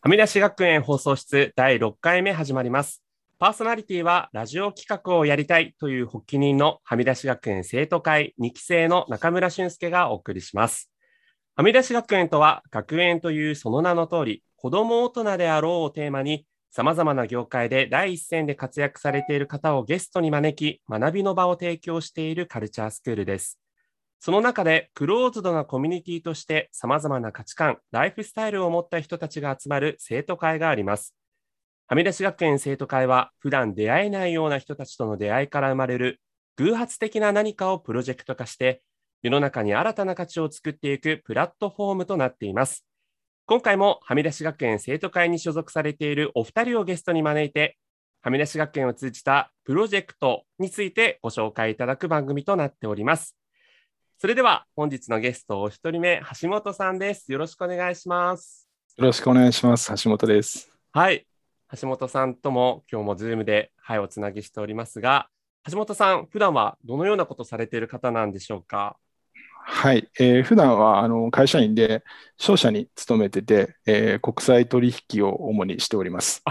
はみ出し学園放送室第6回目始まります。パーソナリティはラジオ企画をやりたいという発起人のはみ出し学園生徒会2期生の中村俊介がお送りします。はみ出し学園とは学園というその名の通り、子供大人であろうをテーマに、様々な業界で第一線で活躍されている方をゲストに招き、学びの場を提供しているカルチャースクールです。その中でクローズドなコミュニティとして様々な価値観、ライフスタイルを持った人たちが集まる生徒会があります。はみ出し学園生徒会は普段出会えないような人たちとの出会いから生まれる偶発的な何かをプロジェクト化して世の中に新たな価値を作っていくプラットフォームとなっています。今回もはみ出し学園生徒会に所属されているお二人をゲストに招いてはみ出し学園を通じたプロジェクトについてご紹介いただく番組となっております。それでは本日のゲストお一人目、橋本さんです。よろしくお願いします。よろしくお願いします。橋本です。はい。橋本さんとも今日もズームで、はい、おつなぎしておりますが、橋本さん、普段はどのようなことされている方なんでしょうか？はい、えー普段はあの会社員で商社に勤めてて、えー国際取引を主にしております。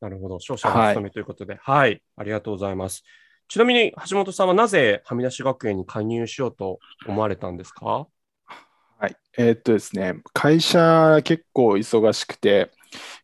なるほど。商社の勤めということで、はい、ありがとうございます。ちなみに橋本さんはなぜはみ出し学園に加入しようと思われたんですか？はい、えーっとですね、会社結構忙しくて、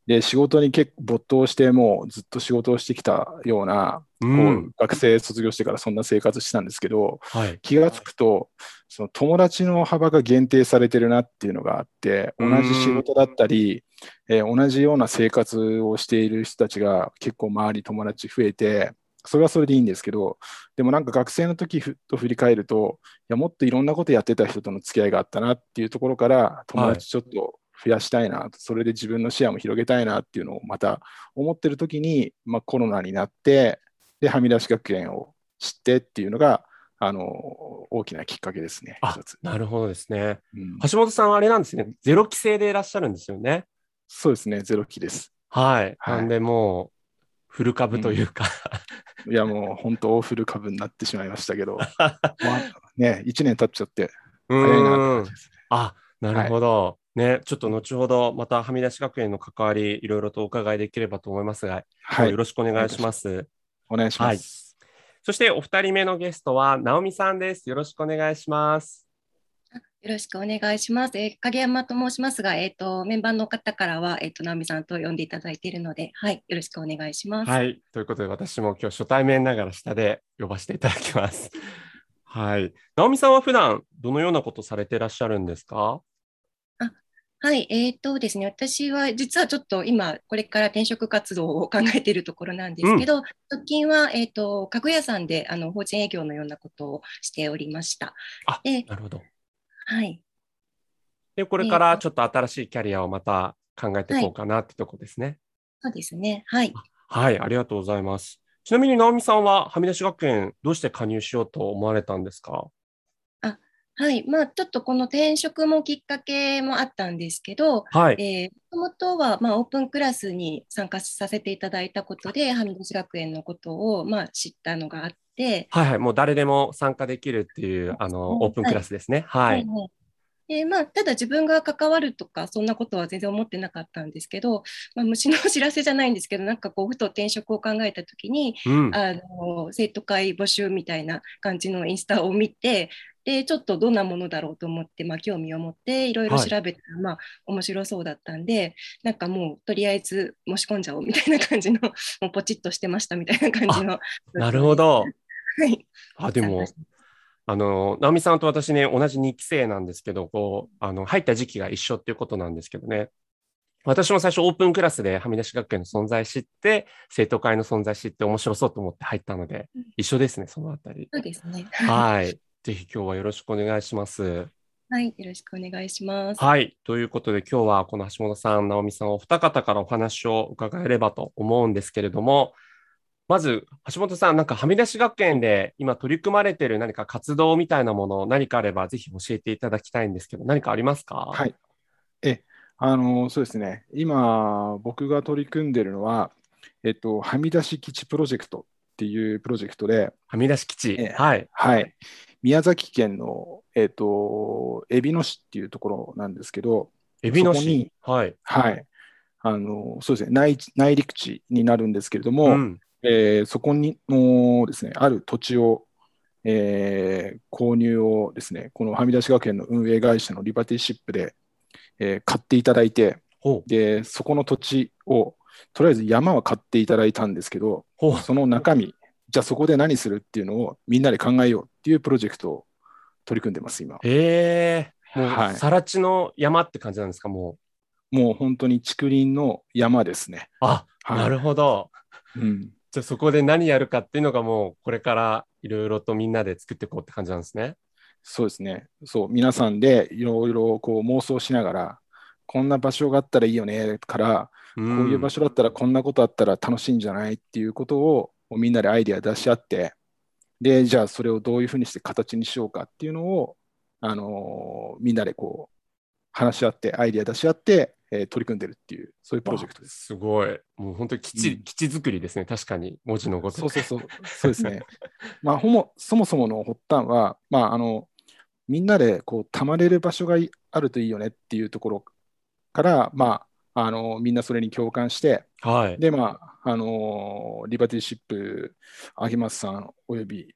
で仕事に結構没頭して、もうずっと仕事をしてきたような、うこう学生卒業してからそんな生活してたんですけど、はい。気がつくと、その友達の幅が限定されてるなっていうのがあって、同じ仕事だったり、えー同じような生活をしている人たちが結構周り友達増えて、それはそれでいいんですけど、でもなんか学生の時ふと振り返ると、いやもっといろんなことやってた人との付き合いがあったなっていうところから、友達ちょっと増やしたいな、それで自分の視野も広げたいなっていうのをまた思ってる時に、まあ、コロナになって、で、はみ出し学園を知ってっていうのが、あの大きなきっかけですね。なるほどですね。うん橋本さんはあれなんですね。ゼロ期生でいらっしゃるんですよね。そうですね、ゼロ期です。はい。はいなんでもう、フル株というか、いや、もう本当、フル株になってしまいましたけど、まあ、ね、1年経っちゃって、う早いなってーん感じ。ですね。あ、なるほど。ね、ちょっと後ほど、またはみ出し学園の関わり、いろいろとお伺いできればと思いますが、はいよ、ろしくお願いします。お願いします。そして、お二人目のゲストは、直美さんです。よろしくお願いします。よろしくお願いします。えー影山と申しますが、えっ、と、メンバーの方からは、えっ、と、直美さんと呼んでいただいているので、はい、よろしくお願いします。はい。ということで、私も今日初対面ながら下で呼ばせていただきます。はい。直美さんは普段、どのようなことされていらっしゃるんですか？はい、えっ、とですね、私は実はちょっと今、これから転職活動を考えているところなんですけど、直近は、えっ、と、家具屋さんで、あの、法人営業のようなことをしておりました。あ、でなるほど。はい。で、これからちょっと新しいキャリアをまた考えていこうかなってとこですね。そうですね。はい。はい、ありがとうございます。ちなみに、直美さんは、はみ出し学園、どうして加入しようと思われたんですか？はい。まあ、ちょっとこの転職もきっかけもあったんですけど、はい。えー、もともとは、まあ、オープンクラスに参加させていただいたことで、はみ出し学園のことを、まあ、知ったのがあって、はいはい。もう誰でも参加できるっていう、あの、オープンクラスですね。はい。はいでまあ、ただ自分が関わるとか、そんなことは全然思ってなかったんですけど、まあ、虫の知らせじゃないんですけど、なんかこう、ふと転職を考えたときに、うん。あの生徒会募集みたいな感じのインスタを見て、でちょっとどんなものだろうと思って、まあ、興味を持っていろいろはい調べたら、まあ面白そうだったんでなんかもうとりあえず申し込んじゃおうみたいな感じのもうポチッとしてましたみたいな感じの。なるほど。はい、あ、でもあの、直美さんと私ね、同じ2期生なんですけど、こう、あの、入った時期が一緒っていうことなんですけどね。私も最初オープンクラスではみ出し学園の存在知って、生徒会の存在知って面白そうと思って入ったのでうん、一緒ですね、そのあたり。そうですね。はい。ぜひ今日はよろしくお願いします。はい、よろしくお願いします。はい。ということで今日はこの橋本さん、直美さんお二方からお話を伺えればと思うんですけれども、まず橋本さん、なんかはみ出し学園で今取り組まれている何か活動みたいなもの、何かあればぜひ教えていただきたいんですけど、何かありますか？はい。え、あの、そうですね。今、僕が取り組んでいるのは、えっと、はみ出し基地プロジェクトっていうプロジェクトで、はみ出し基地。ええはい。はい。宮崎県の、えっと、海老野市っていうところなんですけど、エビの市。はい。はい。あのそうですね内内陸地になるんですけれども、うん。えーそこにのですね、ある土地を、えー購入をですね、このはみ出し学園の運営会社のリバティシップで、えー買っていただいて。で、そこの土地を、とりあえず山は買っていただいたんですけど。その中身、じゃあそこで何するっていうのをみんなで考えようっていうプロジェクトを取り組んでます、今。へえ。もう、はいさら地の山って感じなんですか、もう。もう本当に竹林の山ですね。あ、はいなるほど。うん、じゃあそこで何やるかっていうのがもうこれからいろいろとみんなで作っていこうって感じなんですね。そうですね。そう、皆さんでいろいろこう妄想しながら、こんな場所があったらいいよねから、こういう場所だったらこんなことあったら楽しいんじゃないっていうことをもうみんなでアイデア出し合って、で、じゃあそれをどういうふうにして形にしようかっていうのを、あのーみんなでこう話し合って、アイデア出し合って、えー取り組んでるっていう、そういうプロジェクトです。すごい。もう本当に基地、うん基地作りですね。確かに文字のごとく。そうそうそう、そうですね。まあ、ほもそもそもの発端は、まあ、あのみんなでこう溜まれる場所がいあるといいよねっていうところから、まあ、あのみんなそれに共感して、はい。で、まあ、あのーリバティシップ、秋松さんおよび、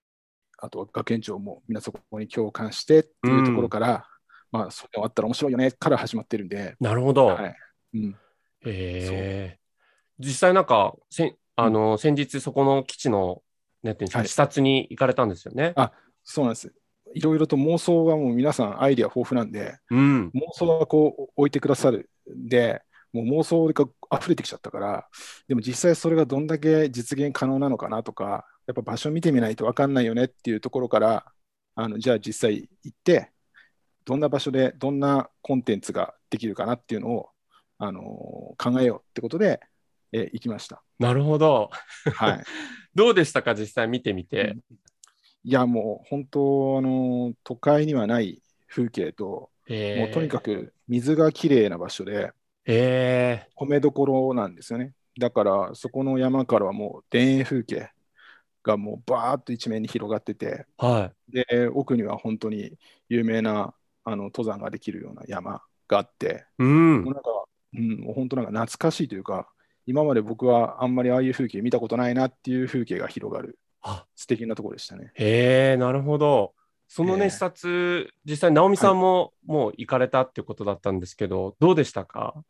あとは学園長もみんなそこに共感してっていうところから、まあ、それがあったら面白いよねから始まってるんで、なるほど。はいうん、へえ。実際なんか、せんあの、先日そこの基地の、なんていうんですか、はい視察に行かれたんですよね。あそうなんです。いろいろと妄想はもう皆さんアイデア豊富なんで、うん。妄想はこう置いてくださるんで、もう妄想が溢れてきちゃったから、でも実際それがどんだけ実現可能なのかなとか、やっぱ場所見てみないと分かんないよねっていうところから、あのじゃあ実際行って、どんな場所でどんなコンテンツができるかなっていうのを、あの考えようってことで、えー行きました。なるほど。はい、どうでしたか、実際見てみて。いや、もう本当、あの都会にはない風景と、へえもうとにかく水がきれいな場所で、へえ米どころなんですよね。だから、そこの山からはもう田園風景がもうバーッと一面に広がってて、はで、奥には本当に有名なあの登山ができるような山があって、い。うんもう。なんか、うん、もう本当なんか懐かしいというか、今まで僕はあんまりああいう風景見たことないなっていう風景が広がるあ素敵なところでしたね。へえ、なるほど。そのね、ええ視察、実際、直美さんももう行かれたっていうことだったんですけど、どうでしたか？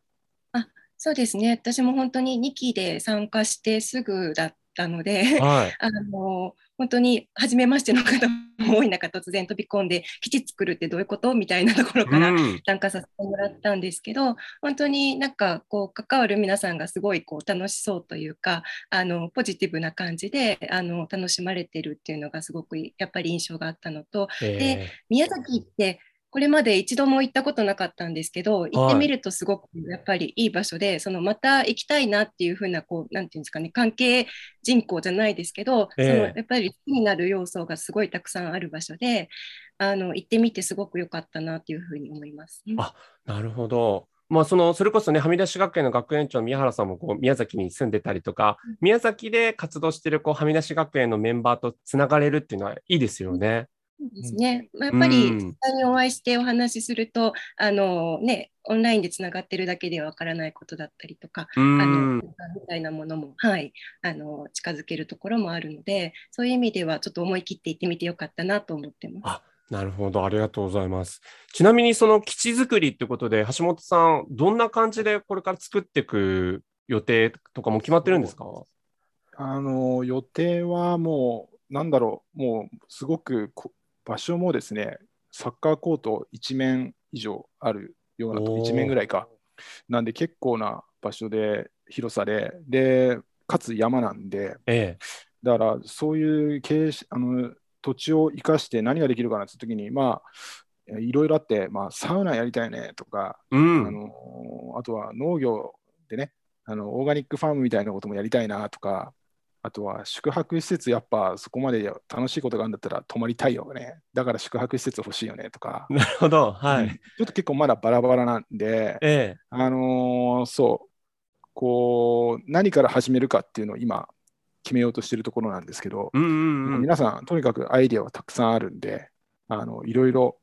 そうですね。私も本当に2期で参加してすぐだったので、はい。あの本当に初めましての方も多い中、突然飛び込んで、基地作るってどういうこと？みたいなところからうん。参加させてもらったんですけど、本当になんかこう関わる皆さんがすごいこう楽しそうというか、あのポジティブな感じであの楽しまれてるっていうのがすごくやっぱり印象があったのと、へ宮崎ってこれまで一度も行ったことなかったんですけど、行ってみるとすごくやっぱりいい場所で、そのまた行きたいなっていうふうな、こう、なんていうんですかね、関係人口じゃないですけど、ええそのやっぱり好きになる要素がすごいたくさんある場所で、あの行ってみてすごく良かったなっていうふうに思います。あえなるほど。まあ、その、それこそね、はみ出し学園の学園長の宮原さんも、こう、宮崎に住んでたりとか、宮崎で活動してる、こう、はみ出し学園のメンバーとつながれるっていうのはいいですよね。そうですね。まあやっぱりうん実際にお会いしてお話しすると、あのね、オンラインでつながってるだけではわからないことだったりとか、うあのん。みたいなものも、はい、あの近づけるところもあるので、そういう意味ではちょっと思い切って行ってみてよかったなと思ってます。あなるほど。ありがとうございます。ちなみに、その基地作りってことで、橋本さん、どんな感じでこれから作っていく予定とかも決まってるんですか？あの予定はもう、なんだろう、もうすごくこ場所もですね、サッカーコート1面以上あるようなとおー1面ぐらいか。なんで結構な場所で、広さで、で、かつ山なんで、ええ。だからそういう経営しあの土地を生かして何ができるかなって時に、まあ、いろいろあって、まあ、サウナやりたいねとか、うん。あのあとは農業でねあの、オーガニックファームみたいなこともやりたいなとか、あとは宿泊施設、やっぱそこまで楽しいことがあるんだったら泊まりたいよね。だから宿泊施設欲しいよねとか、なるほど。はい。うんちょっと結構まだバラバラなんで、ええ。あのーそう、こう、何から始めるかっていうのを今、決めようとしてるところなんですけど、うんうんうん。皆さん、とにかくアイデアはたくさんあるんで、あのいろいろ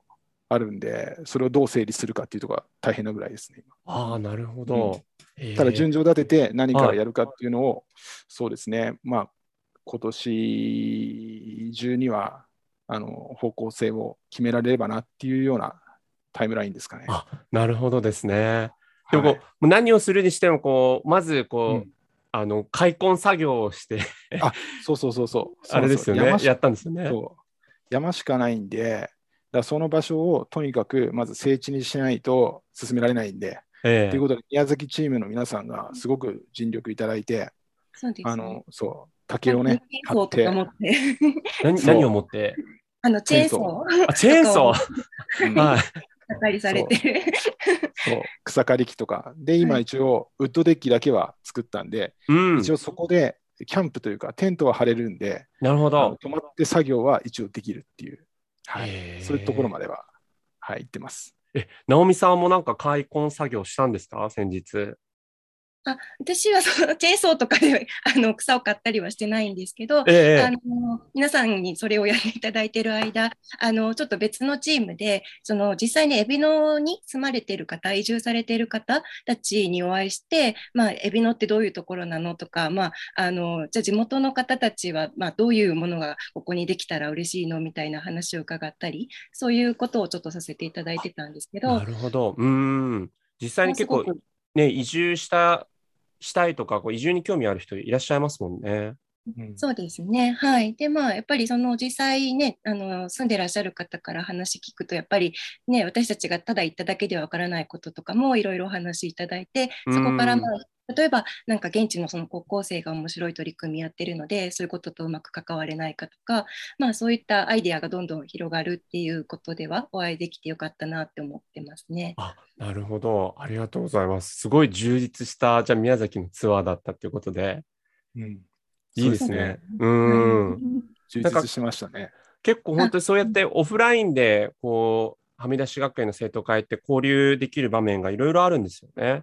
あるんで、それをどう整理するかっていうところが大変なぐらいですね。今ああ、なるほど。ただ順序立てて何からやるかっていうのを、そうですね、まあ、今年中にはあの方向性を決められればなっていうようなタイムラインですかね。あなるほどですね。でもはい、何をするにしてもこうまずこう、うん、あの開墾作業をしてあそうそうそうそう あれですよねやったんですよね。山しかないんでだその場所をとにかくまず整地にしないと進められないんで。えー、ということで宮崎チームの皆さんがすごく尽力いただいて、そうです、ね、あのそう竹をね、張って。何 何を持って？あの、チェーンソー。あ、チェーンソー？はい。草刈りされてそう。草刈り機とか。で、今一応、ウッドデッキだけは作ったんで、はい、一応そこでキャンプというか、テントは張れるんで、なるほど。泊まって作業は一応できるっていう、はい、そういうところまでは、はい、行ってます。え、直美さんもなんか開墾作業したんですか？先日。あ私は そのチェーンソーとかで あの草を買ったりはしてないんですけど、えあの皆さんにそれをやっていただいている間あのちょっと別のチームでその実際に海老野に住まれている方移住されている方たちにお会いして、まあ、海老野ってどういうところなのとか、まあ、あのじゃあ地元の方たちは、まあ、どういうものがここにできたら嬉しいのみたいな話を伺ったりそういうことをちょっとさせていただいてたんですけど。なるほど。うん。実際に結構ね、移住したしたいとか、こう移住に興味ある人いらっしゃいますもんね。そうですね。はい。で、まあ、やっぱりその実際ね、あの、住んでらっしゃる方から話聞くと、やっぱりね、私たちがただ行っただけではわからないこととかもいろいろお話いただいて、そこからまあ、例えば、なんか現地のその高校生が面白い取り組みやってるので、そういうこととうまく関われないかとか、まあそういったアイデアがどんどん広がるっていうことでは、お会いできてよかったなって思ってますね。あ、なるほど。ありがとうございます。すごい充実した、じゃあ宮崎のツアーだったっていうことで。うん。いいですね。うん。充実しましたね。結構本当にそうやってオフラインで、こう、はみ出し学園の生徒会って交流できる場面がいろいろあるんですよね。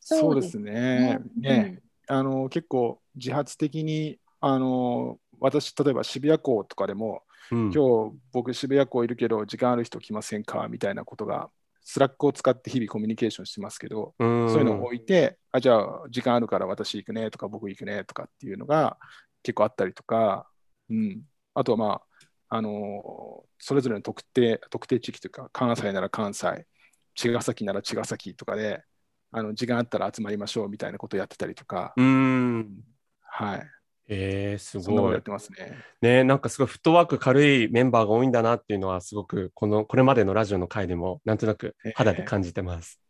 そうですね。ね、うん、あの結構自発的にあの私例えば渋谷校とかでも、うん、今日僕渋谷校いるけど時間ある人来ませんか？みたいなことが Slack を使って日々コミュニケーションしてますけど、そういうのを置いてあじゃあ時間あるから私行くねとか僕行くねとかっていうのが結構あったりとか、うん、あとはまああのそれぞれの特定特定地域というか関西なら関西茅ヶ崎なら茅ヶ崎とかであの時間あったら集まりましょうみたいなことをやってたりとか。うんはい。えー、すごい。やってますね。ねなんかすごいフットワーク軽いメンバーが多いんだなっていうのは、すごくこのこれまでのラジオの回でも、なんとなく肌で感じてます。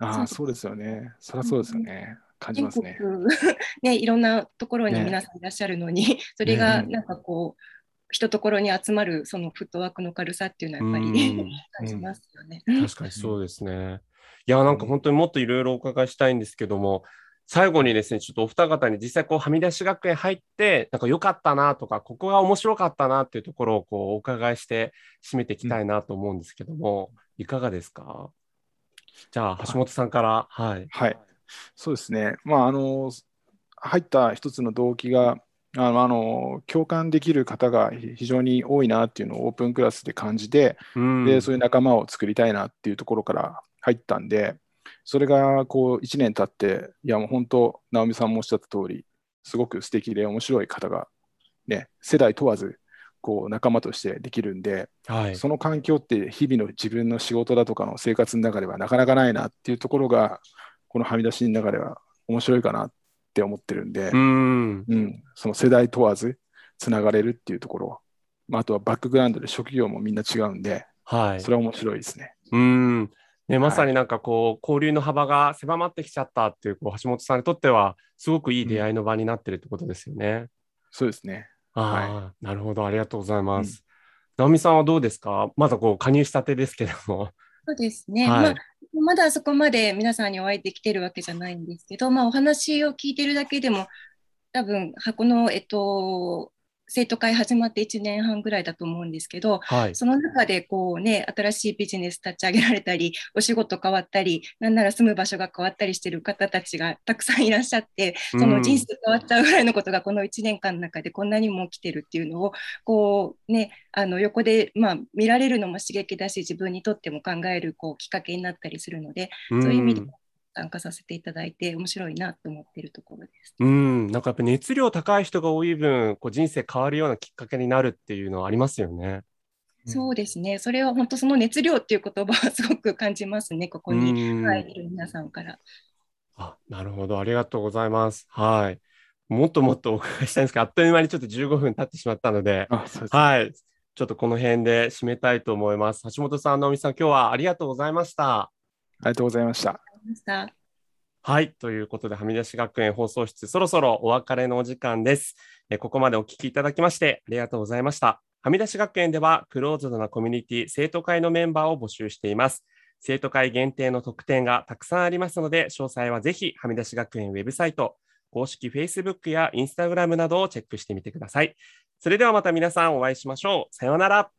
えー、ああ、そうですよね。そりゃそうですよね。感じますね。ね、いろんなところに皆さんいらっしゃるのに、ね、それがなんかこう、一ところに集まるそのフットワークの軽さっていうのはやっぱり、感じますよね。確かにそうですね。いや、なんか本当にもっといろいろお伺いしたいんですけども、最後にですね、ちょっとお二方に実際こう、はみ出し学園入って、なんか良かったなとか、ここが面白かったなっていうところをこう、お伺いして締めていきたいなと思うんですけども、うん、いかがですか？じゃあ、橋本さんから。はい。はい。そうですね。まあ、あの、入った一つの動機が、あのあの共感できる方が非常に多いなっていうのをオープンクラスで感じて、うん、でそういう仲間を作りたいなっていうところから入ったんで、それがこう1年経って、いやもう本当、直美さんもおっしゃった通り、すごく素敵で面白い方が、ね、世代問わずこう仲間としてできるんで、はい、その環境って日々の自分の仕事だとかの生活の中ではなかなかないなっていうところが、このはみ出しの中では面白いかなって思ってるんで、うん、うん、その世代問わずつながれるっていうところ、まあ、あとはバックグラウンドで職業もみんな違うんで、はい、それは面白いですね。うんね、まさになんかこう、交流の幅が狭まってきちゃったっていう、こう橋本さんにとっては、すごくいい出会いの場になってるってことですよね。うん、そうですね。あはい、なるほど、ありがとうございます。うん、直美さんはどうですか？まだこう加入したてですけども。そうですね。はい、まあまだそこまで皆さんにお会いできてるわけじゃないんですけど、まあ、お話を聞いてるだけでも、多分箱の、えっと、生徒会始まって1年半ぐらいだと思うんですけど、はい、その中でこう、ね、新しいビジネス立ち上げられたりお仕事変わったりなんなら住む場所が変わったりしてる方たちがたくさんいらっしゃってその人生変わっちゃうぐらいのことがこの1年間の中でこんなにも起きてるっていうのをこう、ね、あの横で、まあ、見られるのも刺激だし自分にとっても考えるこうきっかけになったりするので、そういう意味で参加させていただいて、面白いなと思っているところです。うん、なんかやっぱ熱量高い人が多い分、こう人生変わるようなきっかけになるっていうのはありますよね。そうですね。それは本当その熱量っていう言葉はすごく感じますね。ここに、はい、いる皆さんから。あ、なるほど。ありがとうございます。はい。もっともっとお伺いしたいんですが、あっという間にちょっと15分経ってしまったので、はい。ちょっとこの辺で締めたいと思います。橋本さん、直美さん、今日はありがとうございました。ありがとうございました。はい。ということで、はみ出し学園放送室、そろそろお別れのお時間です。えここまでお聞きいただきまして、ありがとうございました。はみ出し学園では、クローズドなコミュニティ、生徒会のメンバーを募集しています。生徒会限定の特典がたくさんありますので、詳細はぜひ、はみ出し学園ウェブサイト、公式 Facebook や Instagram などをチェックしてみてください。それではまた皆さんお会いしましょう。さようなら。